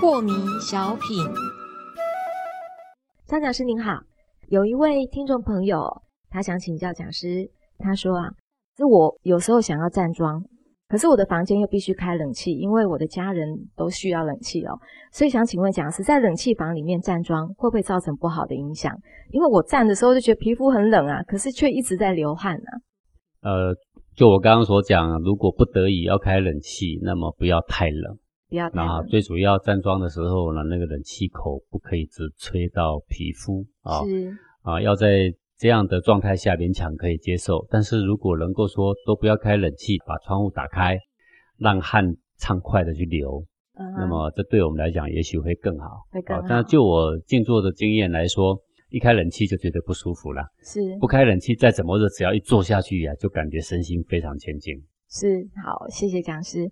破迷小品，张讲师您好，有一位听众朋友，他想请教讲师，他说啊，是我有时候想要站桩，可是我的房间又必须开冷气，因为我的家人都需要冷气哦，所以想请问讲师，在冷气房里面站桩会不会造成不好的影响？因为我站的时候就觉得皮肤很冷啊，可是却一直在流汗啊。呃，就我刚刚所讲，如果不得已要开冷气，那么不要太冷。不要太冷。最主要站桩的时候呢，那个冷气口不可以只吹到皮肤啊。是啊，要在这样的状态下勉强可以接受。但是如果能够说都不要开冷气，把窗户打开，让汗畅快的去流，那么这对我们来讲也许会更好。会更好。但就我静坐的经验来说，一开冷气就觉得不舒服了。是。不开冷气再怎么热，只要一坐下去呀，就感觉身心非常前进。是。好，谢谢讲师。